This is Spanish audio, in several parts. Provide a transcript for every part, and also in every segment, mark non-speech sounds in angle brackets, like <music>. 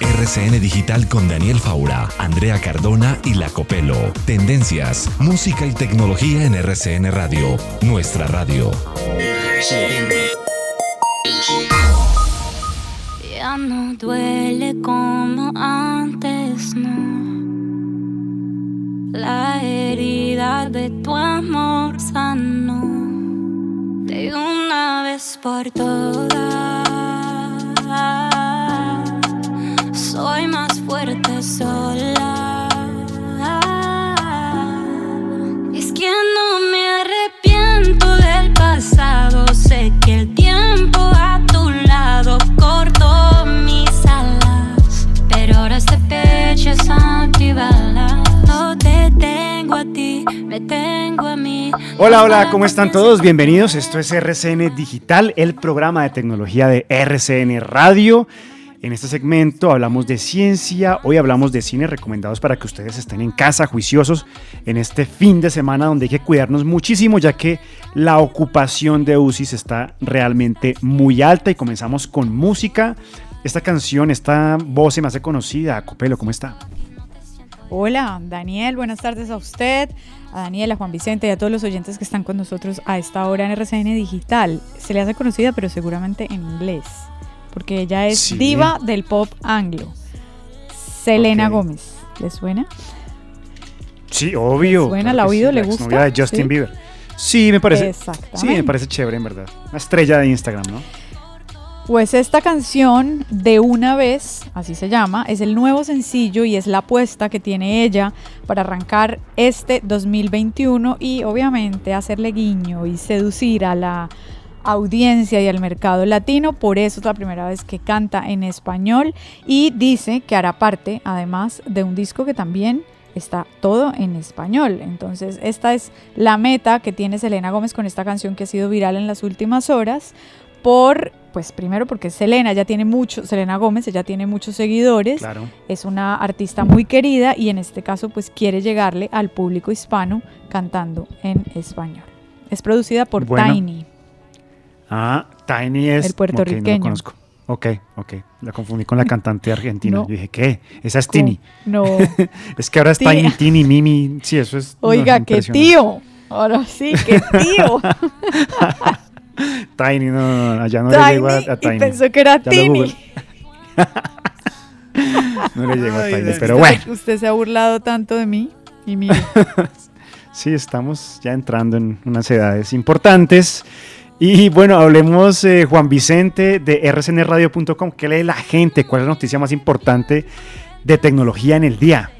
RCN Digital con Daniel Faura, Andrea Cardona y La Copelo. Tendencias, música y tecnología en RCN Radio, nuestra radio. Ya no duele como antes, no. La herida de tu amor sanó de una vez por todas. Soy más fuerte sola. Hola, hola, ¿cómo están todos? Bienvenidos. Esto es RCN Digital, el programa de tecnología de RCN Radio. En este segmento hablamos de ciencia, hoy hablamos de cine recomendados para que ustedes estén en casa juiciosos en este fin de semana donde hay que cuidarnos muchísimo ya que la ocupación de UCIs está realmente muy alta y comenzamos con música. Esta canción, esta voz se me hace conocida. Copelo, ¿cómo está? Hola, Daniel, buenas tardes a usted, a Daniel, a Juan Vicente y a todos los oyentes que están con nosotros a esta hora en RCN Digital. Se le hace conocida, pero seguramente en inglés, porque ella es Sí. diva del pop anglo. Selena. Gómez, ¿le suena? Sí, obvio. suena? claro ¿La que oído? sí, ¿Le la gusta? exnovia de Justin Sí. Bieber. Sí, me parece. Sí, me parece chévere, en verdad. Una estrella de Instagram, ¿no? Pues esta canción, De una vez, así se llama, es el nuevo sencillo y es la apuesta que tiene ella para arrancar este 2021 y obviamente hacerle guiño y seducir a la audiencia y al mercado latino. Por eso es la primera vez que canta en español y dice que hará parte además de un disco que también está todo en español. Entonces, esta es la meta que tiene Selena Gómez con esta canción que ha sido viral en las últimas horas por pues primero porque Selena ya tiene mucho, Selena Gómez ella tiene muchos seguidores, Claro. es una artista muy querida y en este caso pues quiere llegarle al público hispano cantando en español. Es producida por Bueno. Tiny. Ah, Tiny es. El Ok, no lo puertorriqueño. conozco. Ok, ok. La confundí con la cantante argentina. No. Yo dije, ¿qué? Esa es Tini. No. <laughs> Es que ahora es. Tiny, Tini, Mimi. Sí, eso es. no, Oiga, qué tío. Ahora sí, qué tío. <laughs> <laughs> Tiny, no, no, no, allá no le llego a, Tiny a Tiny. y pensó que era google. <laughs> No le llego a Tiny, pero Usted- bueno. Usted se ha burlado tanto de mí y mire. <laughs> Sí, estamos ya entrando en unas edades importantes. Y bueno, hablemos, eh, Juan Vicente, de rcnradio.com. ¿Qué lee la gente? ¿Cuál es la noticia más importante de tecnología en el día?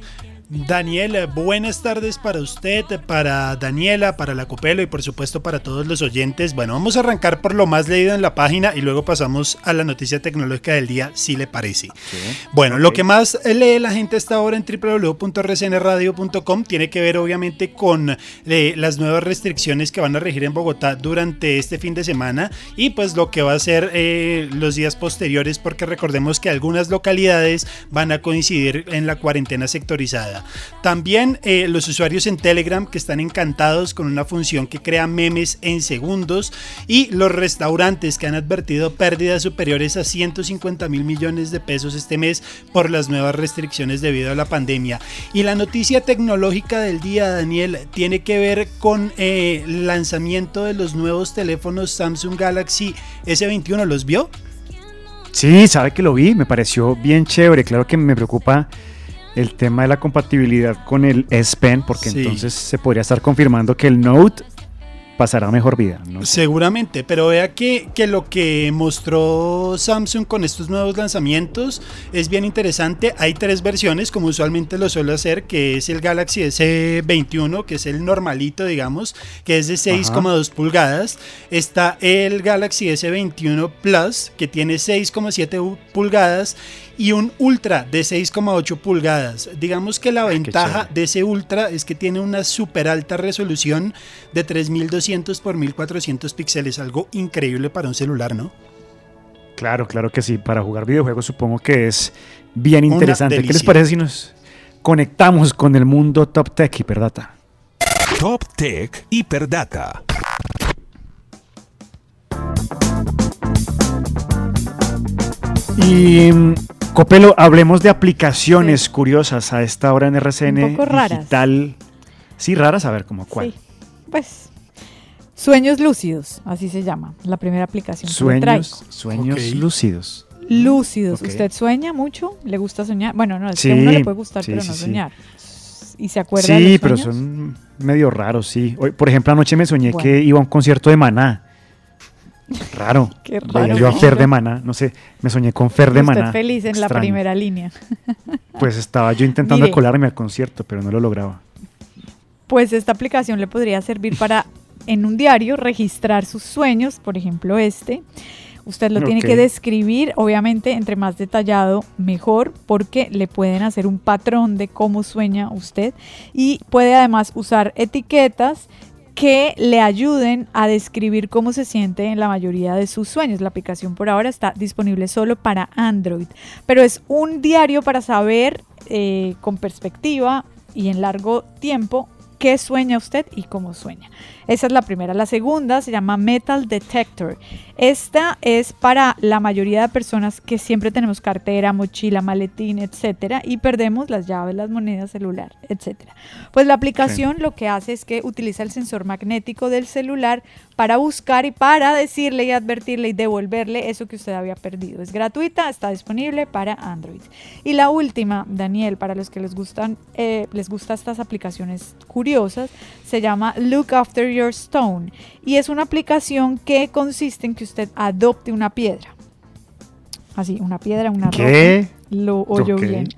Daniel, eh, buenas tardes para usted, para Daniela, para la Copelo y por supuesto para todos los oyentes. Bueno, vamos a arrancar por lo más leído en la página y luego pasamos a la noticia tecnológica del día, si le parece. Bueno, lo que más lee la gente hasta ahora en www.rcnradio.com tiene que ver obviamente con eh, las nuevas restricciones que van a regir en Bogotá durante este fin de semana y pues lo que va a ser eh, los días posteriores porque recordemos que algunas localidades van a coincidir en la cuarentena sectorizada. También eh, los usuarios en Telegram que están encantados con una función que crea memes en segundos y los restaurantes que han advertido pérdidas superiores a 150 mil millones de pesos este mes por las nuevas restricciones debido a la pandemia. Y la noticia tecnológica del día, Daniel, tiene que ver con eh, el lanzamiento de los nuevos teléfonos Samsung Galaxy S21. ¿Los vio? Sí, sabe que lo vi, me pareció bien chévere. Claro que me preocupa el tema de la compatibilidad con el S Pen, porque entonces se podría estar confirmando que el Note pasará mejor vida. Seguramente, pero vea que, que, lo que mostró Samsung con estos nuevos lanzamientos es bien interesante. Hay tres versiones, como usualmente lo suele hacer, que es el Galaxy S21, que es el normalito, digamos, que es de 6,2 pulgadas. Está el Galaxy S21 Plus, que tiene 6,7 pulgadas y un Ultra de 6,8 pulgadas. Digamos que la ah, ventaja de ese Ultra es que tiene una super alta resolución de 3200 por 1400 píxeles, algo increíble para un celular, ¿no? Claro, claro que sí. Para jugar videojuegos supongo que es bien interesante. ¿Qué les parece si nos conectamos con el mundo Top Tech Hiperdata? Top Tech Hiperdata. Y mm, Copelo, hablemos de aplicaciones curiosas a esta hora en RCN Un poco digital. Sí, raras, a ver, ¿cómo cuál? Pues Sueños lúcidos, así se llama, la primera aplicación. Sueños, sueños lúcidos. Lúcidos. ¿Usted sueña mucho? ¿Le gusta soñar? Bueno, no, es que a uno le puede gustar, pero no soñar. ¿Y se acuerda Sí, de los pero son medio raros, sí. Hoy, por ejemplo, anoche me soñé que iba a un concierto de Maná. Raro. <laughs> Qué raro. Yo a Fer de Maná, no sé, me soñé con Fer de Maná. feliz en la primera línea. <laughs> Pues estaba yo intentando colarme al concierto, pero no lo lograba. Pues esta aplicación le podría servir para en un diario registrar sus sueños, por ejemplo este. Usted lo tiene que describir, obviamente, entre más detallado, mejor, porque le pueden hacer un patrón de cómo sueña usted y puede además usar etiquetas que le ayuden a describir cómo se siente en la mayoría de sus sueños. La aplicación por ahora está disponible solo para Android, pero es un diario para saber eh, con perspectiva y en largo tiempo qué sueña usted y cómo sueña. Esa es la primera. La segunda se llama Metal Detector. Esta es para la mayoría de personas que siempre tenemos cartera, mochila, maletín, etcétera, y perdemos las llaves, las monedas, celular, etcétera. Pues la aplicación lo que hace es que utiliza el sensor magnético del celular para buscar y para decirle y advertirle y devolverle eso que usted había perdido. Es gratuita, está disponible para Android. Y la última, Daniel, para los que les gustan, eh, les gustan estas aplicaciones curiosas, se llama Look After Your Stone y es una aplicación que consiste en que usted adopte una piedra. Así, una piedra, una ¿Qué? Lo oyó bien.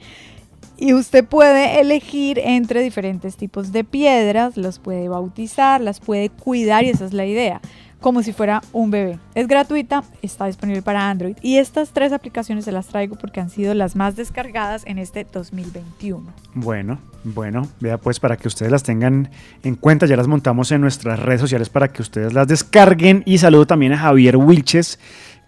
Y usted puede elegir entre diferentes tipos de piedras, los puede bautizar, las puede cuidar y esa es la idea como si fuera un bebé. Es gratuita, está disponible para Android y estas tres aplicaciones se las traigo porque han sido las más descargadas en este 2021. Bueno, bueno, vea pues para que ustedes las tengan en cuenta, ya las montamos en nuestras redes sociales para que ustedes las descarguen y saludo también a Javier Wilches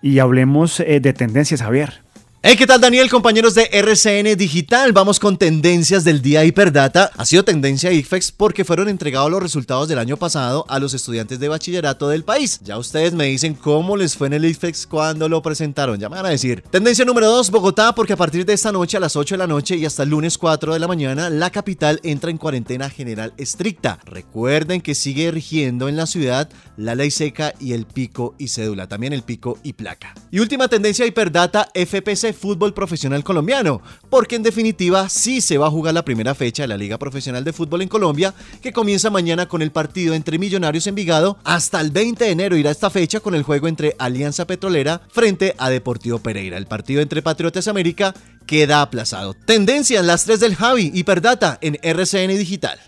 y hablemos eh, de tendencias, Javier. Hey, ¿qué tal Daniel, compañeros de RCN Digital? Vamos con tendencias del día Hiperdata. Ha sido tendencia IFEX porque fueron entregados los resultados del año pasado a los estudiantes de bachillerato del país. Ya ustedes me dicen cómo les fue en el IFEX cuando lo presentaron, ya me van a decir. Tendencia número 2, Bogotá, porque a partir de esta noche a las 8 de la noche y hasta el lunes 4 de la mañana, la capital entra en cuarentena general estricta. Recuerden que sigue rigiendo en la ciudad la ley seca y el pico y cédula, también el pico y placa. Y última tendencia Hiperdata, FPC fútbol profesional colombiano, porque en definitiva sí se va a jugar la primera fecha de la Liga Profesional de Fútbol en Colombia, que comienza mañana con el partido entre Millonarios en Vigado. Hasta el 20 de enero irá esta fecha con el juego entre Alianza Petrolera frente a Deportivo Pereira. El partido entre Patriotas América queda aplazado. Tendencia en las 3 del Javi, Hiperdata en RCN Digital.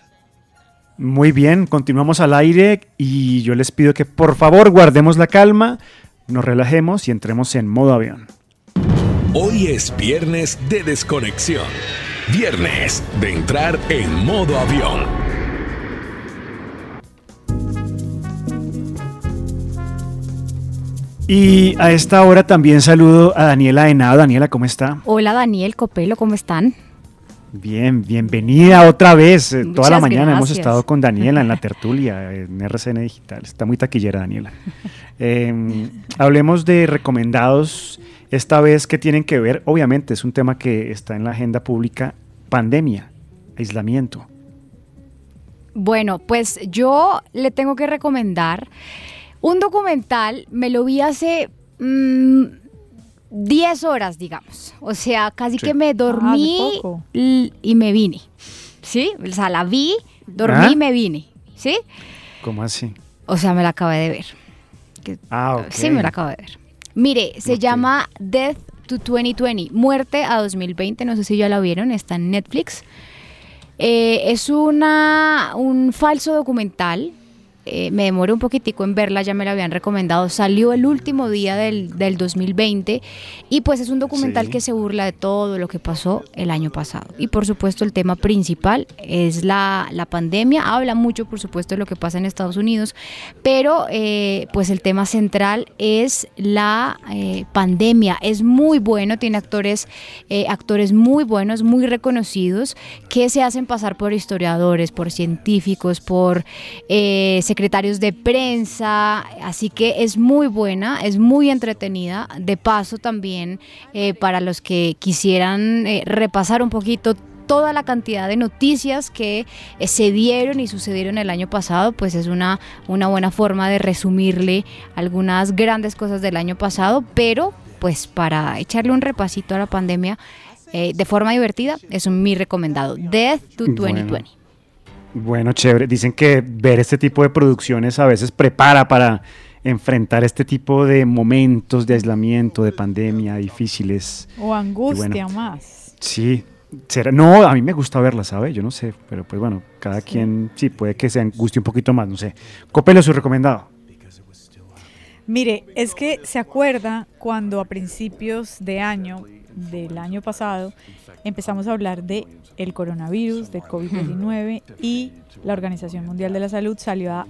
Muy bien, continuamos al aire y yo les pido que por favor guardemos la calma, nos relajemos y entremos en modo avión. Hoy es viernes de desconexión. Viernes de entrar en modo avión. Y a esta hora también saludo a Daniela Henao. Daniela, ¿cómo está? Hola Daniel Copelo, ¿cómo están? Bien, bienvenida otra vez. Eh, Toda la mañana hemos estado con Daniela en la <laughs> tertulia en RCN Digital. Está muy taquillera, Daniela. Eh, hablemos de recomendados, esta vez que tienen que ver, obviamente es un tema que está en la agenda pública, pandemia, aislamiento. Bueno, pues yo le tengo que recomendar un documental, me lo vi hace mm, 10 horas, digamos. O sea, casi Sí. que me dormí Ah, l- y me vine. ¿Sí? O sea, la vi, dormí ¿Ah? y me vine. ¿Sí? ¿Cómo así? O sea, me la acabé de ver. Ah, ok. Sí, me la acabo de ver. Mire, se llama Death to 2020, Muerte a 2020, no sé si ya la vieron, está en Netflix. Eh, es una, un falso documental. Eh, me demoré un poquitico en verla, ya me la habían recomendado. Salió el último día del, del 2020 y pues es un documental Sí. que se burla de todo lo que pasó el año pasado. Y por supuesto el tema principal es la, la pandemia. Habla mucho por supuesto de lo que pasa en Estados Unidos, pero eh, pues el tema central es la eh, pandemia. Es muy bueno, tiene actores, actores muy buenos, muy reconocidos, que se hacen pasar por historiadores, por científicos, por secretarios de prensa. Así que es muy buena, es muy entretenida. De paso también eh, para los que quisieran eh, repasar un poquito toda la cantidad de noticias que eh, se dieron y sucedieron el año pasado, pues es una, una buena forma de resumirle algunas grandes cosas del año pasado, pero pues para echarle un repasito a la pandemia eh, de forma divertida, es un mi recomendado. Death to Bueno. 2020. Bueno, chévere. Dicen que ver este tipo de producciones a veces prepara para enfrentar este tipo de momentos de aislamiento, de pandemia difíciles. O angustia bueno. más. Sí, será. No, a mí me gusta verla, ¿sabe? Yo no sé, pero pues bueno, cada quien sí puede que se angustie un poquito más, no sé. Copelo, su recomendado. Mire, es que se acuerda cuando a principios de año, del año pasado, empezamos a hablar de el coronavirus, de COVID-19 y la Organización Mundial de la Salud salió a,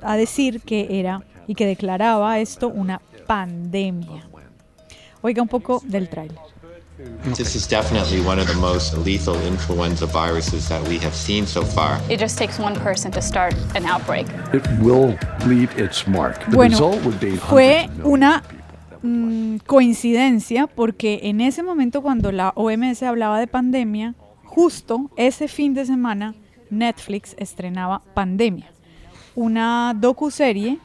a decir que era y que declaraba esto una pandemia. Oiga un poco del tráiler. This is definitely one of the most lethal influenza viruses that we have seen so far. It just takes one person to start an outbreak. It will leave its mark. The Bueno, result would be fue una mm, coincidencia porque en ese momento cuando la OMS hablaba de pandemia, justo ese fin de semana Netflix estrenaba Pandemia, una docuserie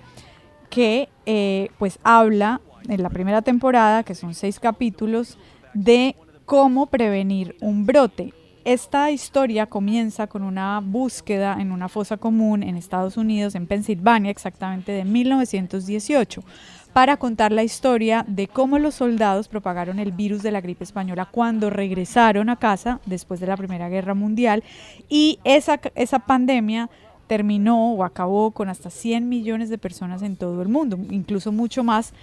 que eh, pues habla en la primera temporada, que son seis capítulos, de cómo prevenir un brote. Esta historia comienza con una búsqueda en una fosa común en Estados Unidos, en Pensilvania, exactamente de 1918, para contar la historia de cómo los soldados propagaron el virus de la gripe española cuando regresaron a casa después de la Primera Guerra Mundial y esa, esa pandemia terminó o acabó con hasta 100 millones de personas en todo el mundo, incluso mucho más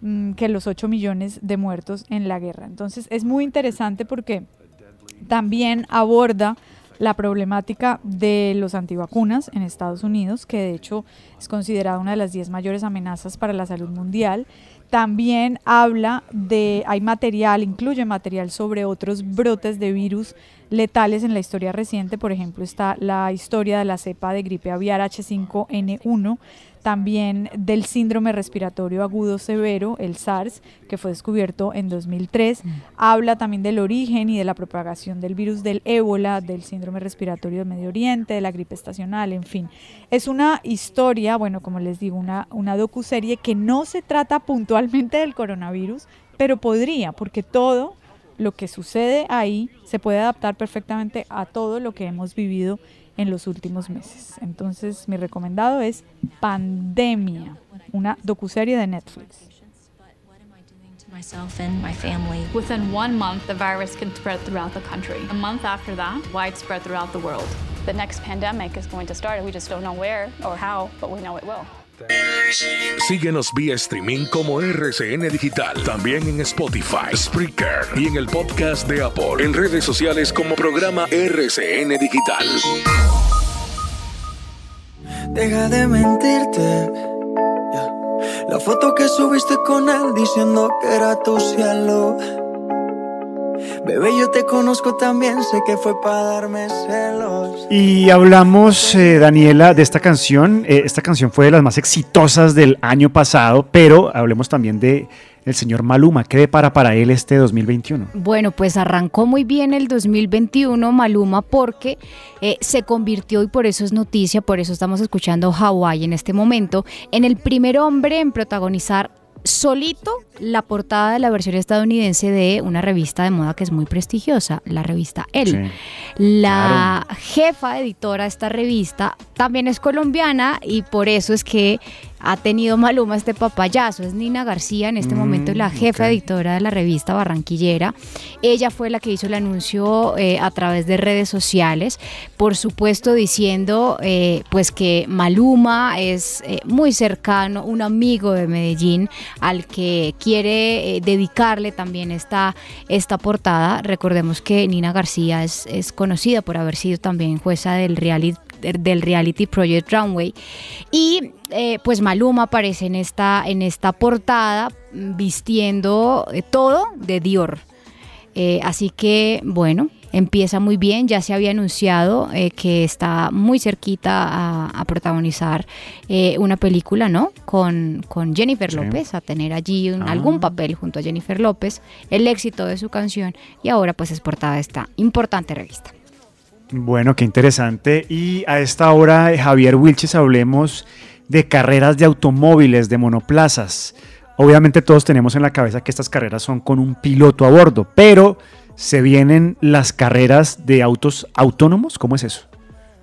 mm, que los 8 millones de muertos en la guerra. Entonces es muy interesante porque también aborda la problemática de los antivacunas en Estados Unidos, que de hecho es considerada una de las 10 mayores amenazas para la salud mundial. También habla de, hay material, incluye material sobre otros brotes de virus letales en la historia reciente. Por ejemplo, está la historia de la cepa de gripe aviar H5N1, también del síndrome respiratorio agudo severo, el SARS, que fue descubierto en 2003. Habla también del origen y de la propagación del virus del ébola, del síndrome respiratorio del Medio Oriente, de la gripe estacional, en fin. Es una historia, bueno, como les digo, una, una docuserie que no se trata puntualmente del coronavirus, pero podría, porque todo lo que sucede ahí se puede adaptar perfectamente a todo lo que hemos vivido en los últimos meses. Entonces, mi recomendado es Pandemia, una docuserie de Netflix. myself and my family. Within one month, the virus can spread throughout the country. A month after that, widespread throughout the world. The next pandemic is going to start, and we just don't know where or how, but we know it will. Síguenos vía streaming como RCN Digital, también en Spotify, Spreaker y en el podcast de Apple, en redes sociales como programa RCN Digital. Deja de mentirte. La foto que subiste con él diciendo que era tu cielo. Bebé, yo te conozco también, sé que fue para darme celos. Y hablamos, eh, Daniela, de esta canción. Eh, esta canción fue de las más exitosas del año pasado, pero hablemos también de el señor Maluma. ¿Qué depara para él este 2021? Bueno, pues arrancó muy bien el 2021 Maluma porque eh, se convirtió, y por eso es noticia, por eso estamos escuchando Hawaii en este momento, en el primer hombre en protagonizar solito la portada de la versión estadounidense de una revista de moda que es muy prestigiosa, la revista Elle. la jefa editora de esta revista también es colombiana y por eso es que ha tenido Maluma este papayazo. Es Nina García, en este momento la mm, jefa editora de la revista Barranquillera. Ella fue la que hizo el anuncio eh, a través de redes sociales, por supuesto diciendo eh, pues que Maluma es eh, muy cercano, un amigo de Medellín al que quiere dedicarle también esta, esta portada. Recordemos que Nina García es, es conocida por haber sido también jueza del reality del reality Project Runway. Y eh, pues Maluma aparece en esta, en esta portada vistiendo eh, todo de Dior. Eh, así que bueno, empieza muy bien. Ya se había anunciado que está muy cerquita a, protagonizar una película, ¿no? Con, con Jennifer López, a tener allí algún ah. papel junto a Jennifer López, el éxito de su canción y ahora pues es portada de esta importante revista. Bueno, qué interesante. Y a esta hora, Javier Wilches, hablemos de carreras de automóviles, de monoplazas. Obviamente todos tenemos en la cabeza que estas carreras son con un piloto a bordo, pero se vienen las carreras de autos autónomos. ¿Cómo es eso?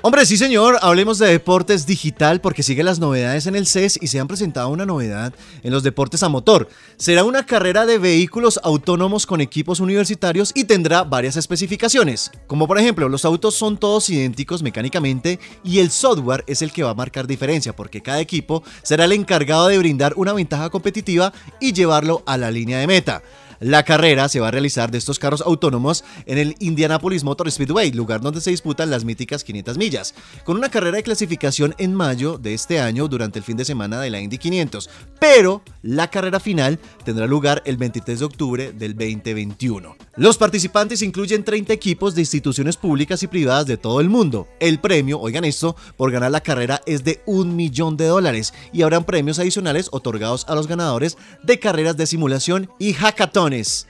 Hombre, sí señor, hablemos de deportes digital porque sigue las novedades en el CES y se han presentado una novedad en los deportes a motor. Será una carrera de vehículos autónomos con equipos universitarios y tendrá varias especificaciones, como por ejemplo los autos son todos idénticos mecánicamente y el software es el que va a marcar diferencia porque cada equipo será el encargado de brindar una ventaja competitiva y llevarlo a la línea de meta. La carrera se va a realizar de estos carros autónomos en el Indianapolis Motor Speedway, lugar donde se disputan las míticas 500 millas, con una carrera de clasificación en mayo de este año durante el fin de semana de la Indy 500. Pero la carrera final tendrá lugar el 23 de octubre del 2021. Los participantes incluyen 30 equipos de instituciones públicas y privadas de todo el mundo. El premio, oigan esto, por ganar la carrera es de un millón de dólares y habrán premios adicionales otorgados a los ganadores de carreras de simulación y hackathon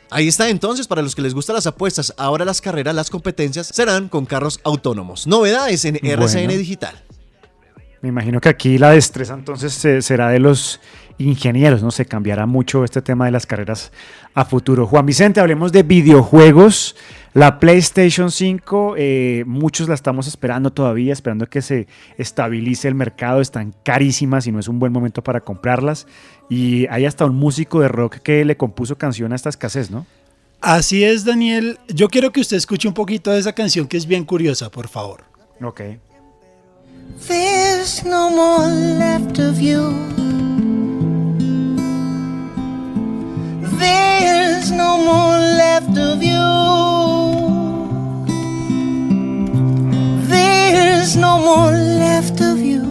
Ahí está entonces para los que les gustan las apuestas. Ahora las carreras, las competencias serán con carros autónomos. Novedades en RCN Digital. Me imagino que aquí la destreza entonces será de los ingenieros, ¿no? Se cambiará mucho este tema de las carreras a futuro. Juan Vicente, hablemos de videojuegos. La PlayStation 5, eh, muchos la estamos esperando todavía, esperando que se estabilice el mercado. Están carísimas y no es un buen momento para comprarlas. Y hay hasta un músico de rock que le compuso canción a esta escasez, ¿no? Así es, Daniel. Yo quiero que usted escuche un poquito de esa canción que es bien curiosa, por favor. Ok. There's no more left of you. There's no more left of you. There's no more left of you.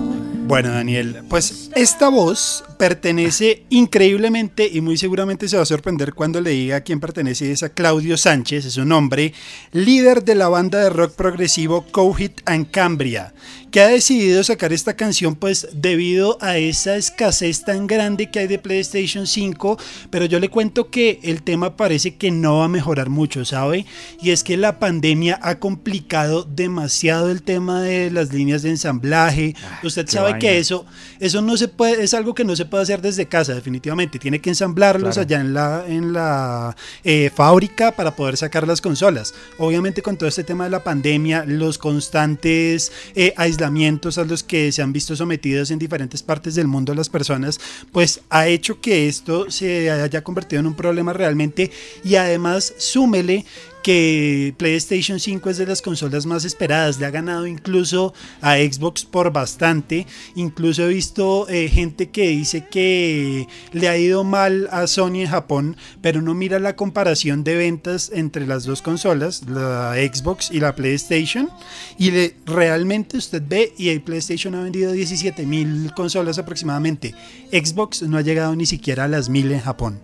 Bueno, Daniel, pues esta voz pertenece increíblemente y muy seguramente se va a sorprender cuando le diga a quién pertenece. Es a Claudio Sánchez, es un hombre líder de la banda de rock progresivo Cohit and Cambria, que ha decidido sacar esta canción pues debido a esa escasez tan grande que hay de PlayStation 5, pero yo le cuento que el tema parece que no va a mejorar mucho, ¿sabe? Y es que la pandemia ha complicado demasiado el tema de las líneas de ensamblaje. Ah, Usted sabe que eso eso no se puede es algo que no se puede hacer desde casa, definitivamente. Tiene que ensamblarlos allá en la, en la eh, fábrica para poder sacar las consolas. Obviamente con todo este tema de la pandemia, los constantes eh, aislamientos a los que se han visto sometidos en diferentes partes del mundo las personas, pues ha hecho que esto se haya convertido en un problema realmente y además súmele que PlayStation 5 es de las consolas más esperadas, le ha ganado incluso a Xbox por bastante, incluso he visto eh, gente que dice que le ha ido mal a Sony en Japón, pero no mira la comparación de ventas entre las dos consolas, la Xbox y la PlayStation, y realmente usted ve y el PlayStation ha vendido 17 mil consolas aproximadamente, Xbox no ha llegado ni siquiera a las mil en Japón.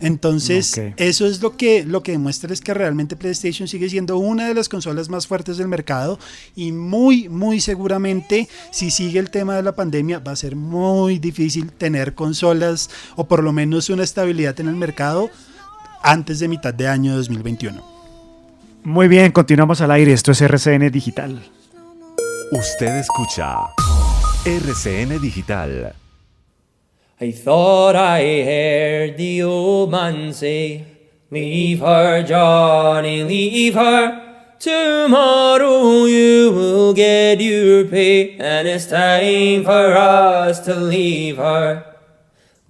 Entonces, eso es lo que, lo que demuestra es que realmente PlayStation sigue siendo una de las consolas más fuertes del mercado y muy, muy seguramente si sigue el tema de la pandemia va a ser muy difícil tener consolas o por lo menos una estabilidad en el mercado antes de mitad de año 2021. Muy bien, continuamos al aire. Esto es RCN Digital. Usted escucha RCN Digital. I thought I heard the old man say, Leave her, Johnny, leave her. Tomorrow you will get your pay, and it's time for us to leave her.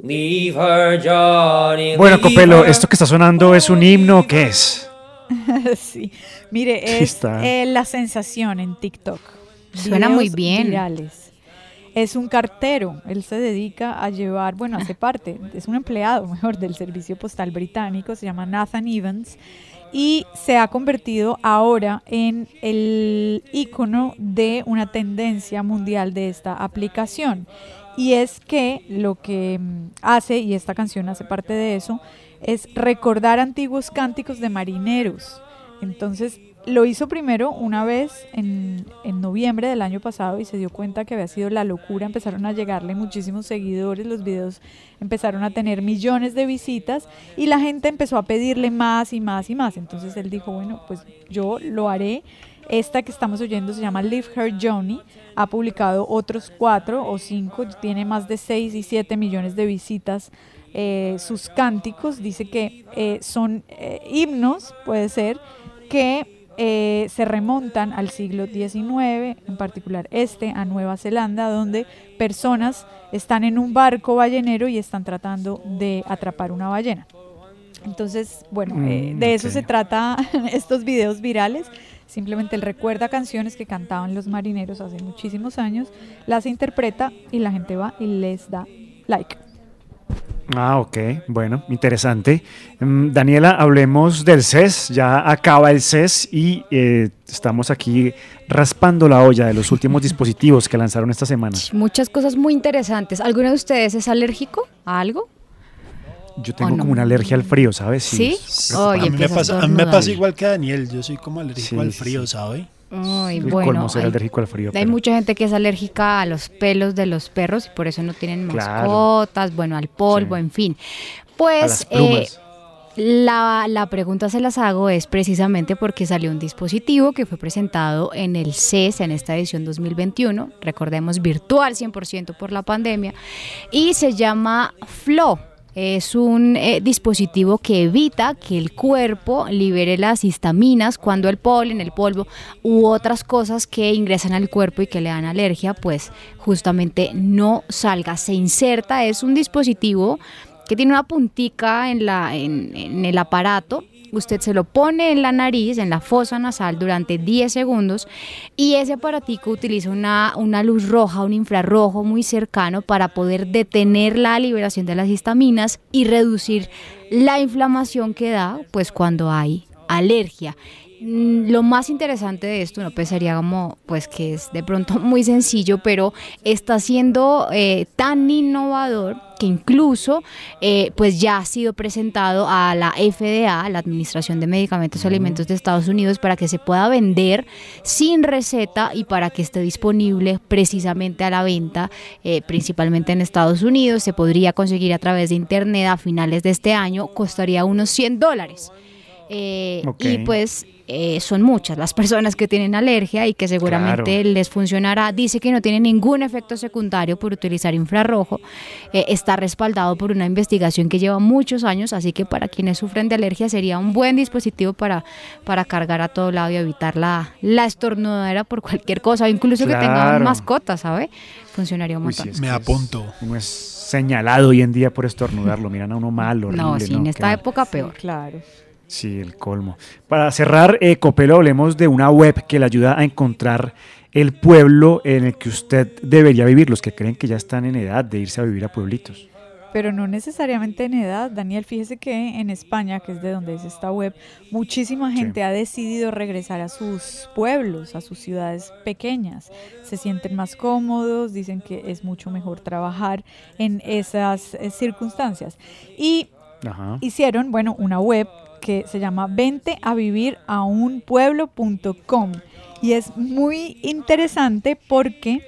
Leave her, Johnny. Bueno, Copelo, her. ¿esto que está sonando es un himno? ¿Qué es? <laughs> sí. Mire, es está. eh, la sensación en TikTok. Suena muy Videos bien. Virales. Es un cartero. Él se dedica a llevar, bueno, hace parte, es un empleado, mejor, del servicio postal británico. Se llama Nathan Evans. Y se ha convertido ahora en el icono de una tendencia mundial de esta aplicación. Y es que lo que mm, hace, y esta canción hace parte de eso, es recordar antiguos cánticos de marineros. Entonces lo hizo primero una vez en, en noviembre del año pasado y se dio cuenta que había sido la locura. Empezaron a llegarle muchísimos seguidores, los videos empezaron a tener millones de visitas y la gente empezó a pedirle más y más y más. Entonces él dijo, bueno, pues yo lo haré. Esta que estamos oyendo se llama Live Her Johnny. Ha publicado otros cuatro o cinco, tiene más de 6 y 7 millones de visitas. eh, sus cánticos, dice que eh, son eh, himnos, puede ser, que eh, se remontan al siglo XIX, en particular este, a Nueva Zelanda, donde personas están en un barco ballenero y están tratando de atrapar una ballena. Entonces, bueno, eh, Mm, de eso se trata <laughs> estos videos virales. Simplemente él recuerda canciones que cantaban los marineros hace muchísimos años, las interpreta y la gente va y les da like. Ah, ok, bueno, interesante. Mm, Daniela, hablemos del CES. Ya acaba el CES y eh, estamos aquí raspando la olla de los últimos <laughs> dispositivos que lanzaron esta semana. Muchas cosas muy interesantes. ¿Alguno de ustedes es alérgico a algo? Yo tengo no? como una alergia al frío, ¿sabes? ¿Sí? Oye, a, mí me a pasa, a mí me pasa igual que a Daniel, yo soy como alérgico Sí, al sí, frío, sí. ¿Sabe? Ay, El bueno, colmo ser hay- alérgico al frío. Hay pero- mucha gente que es alérgica a los pelos de los perros y por eso no tienen Claro. mascotas, bueno, al polvo, en fin. Pues eh, la, la pregunta se las hago es precisamente porque salió un dispositivo que fue presentado en el CES en esta edición 2021, recordemos virtual 100% por la pandemia, y se llama Flow. Es un eh, dispositivo que evita que el cuerpo libere las histaminas cuando el polen, el polvo u otras cosas que ingresan al cuerpo y que le dan alergia, pues justamente no salga. Se inserta, es un dispositivo que tiene una puntica en, la, en, en el aparato. Usted se lo pone en la nariz, en la fosa nasal durante 10 segundos y ese aparatico utiliza una, una luz roja, un infrarrojo muy cercano para poder detener la liberación de las histaminas y reducir la inflamación que da pues cuando hay alergia. Mm, Lo más interesante de esto, no pensaría como, pues que es de pronto <laughs> muy sencillo, pero está siendo eh, tan innovador que incluso eh, pues ya ha sido presentado a la FDA, la Administración de Medicamentos y Alimentos de Estados Unidos, para que se pueda vender sin receta y para que esté disponible precisamente a la venta, eh, principalmente en Estados Unidos. Se podría conseguir a través de internet a finales de este año, costaría unos 100 dólares. Eh. Y pues eh, son muchas las personas que tienen alergia y que seguramente Claro. les funcionará. Dice que no tiene ningún efecto secundario por utilizar infrarrojo. Eh, está respaldado por una investigación que lleva muchos años, así que para quienes sufren de alergia sería un buen dispositivo para, para cargar a todo lado y evitar la, la estornudadera por cualquier cosa, o incluso que tengan mascotas, ¿sabe? Funcionaría un montón. que es- Uno es señalado hoy en día por estornudarlo. Miran a uno mal, <laughs> horrible. no, sí, en Qué esta época peor. Claro. Sí, el colmo. Para cerrar, eh, Copelo, hablemos de una web que le ayuda a encontrar el pueblo en el que usted debería vivir, los que creen que ya están en edad de irse a vivir a pueblitos. Pero no necesariamente en edad, Daniel. Fíjese que en España, que es de donde es esta web, muchísima gente ha decidido regresar a sus pueblos, a sus ciudades pequeñas. Se sienten más cómodos, dicen que es mucho mejor trabajar en esas eh, circunstancias. Y Ajá. hicieron, bueno, una web que se llama vente a vivir a un pueblo.com y es muy interesante porque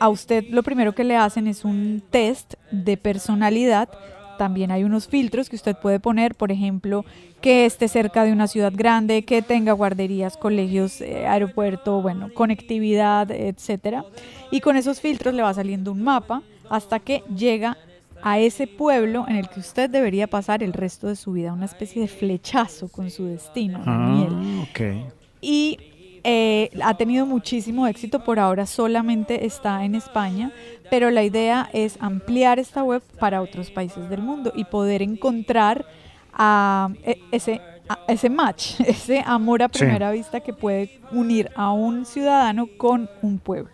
a usted lo primero que le hacen es un test de personalidad. También hay unos filtros que usted puede poner, por ejemplo, que esté cerca de una ciudad grande, que tenga guarderías, colegios, eh, aeropuerto, bueno, conectividad, etcétera. Y con esos filtros le va saliendo un mapa hasta que llega a ese pueblo en el que usted debería pasar el resto de su vida, una especie de flechazo con su destino, Daniel. Ah, ok. Y eh, ha tenido muchísimo éxito, por ahora solamente está en España, pero la idea es ampliar esta web para otros países del mundo y poder encontrar a e- ese, a ese match, <laughs> ese amor a Sí. primera vista que puede unir a un ciudadano con un pueblo.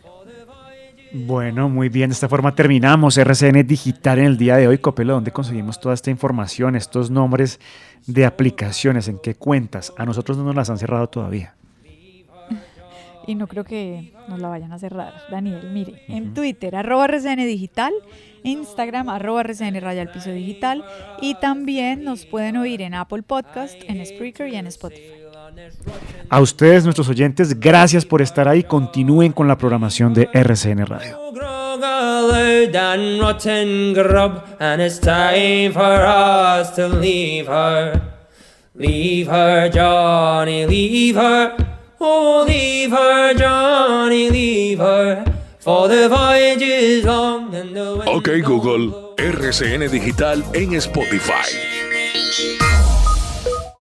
Bueno, muy bien. De esta forma terminamos RCN Digital en el día de hoy. Copelo, ¿dónde conseguimos toda esta información, estos nombres de aplicaciones? ¿En qué cuentas? A nosotros no nos las han cerrado todavía. Y no creo que nos la vayan a cerrar. Daniel, mire, en Twitter, arroba RCN Digital, Instagram, arroba RCN Raya al Piso Digital, y también nos pueden oír en Apple Podcast, en Spreaker y en Spotify. A ustedes, nuestros oyentes, gracias por estar ahí. Continúen con la programación de RCN Radio. Leave her, Johnny, leave her. Oh, leave her, Johnny, leave her. For the voyage is long and the Ok Google, RCN Digital en Spotify.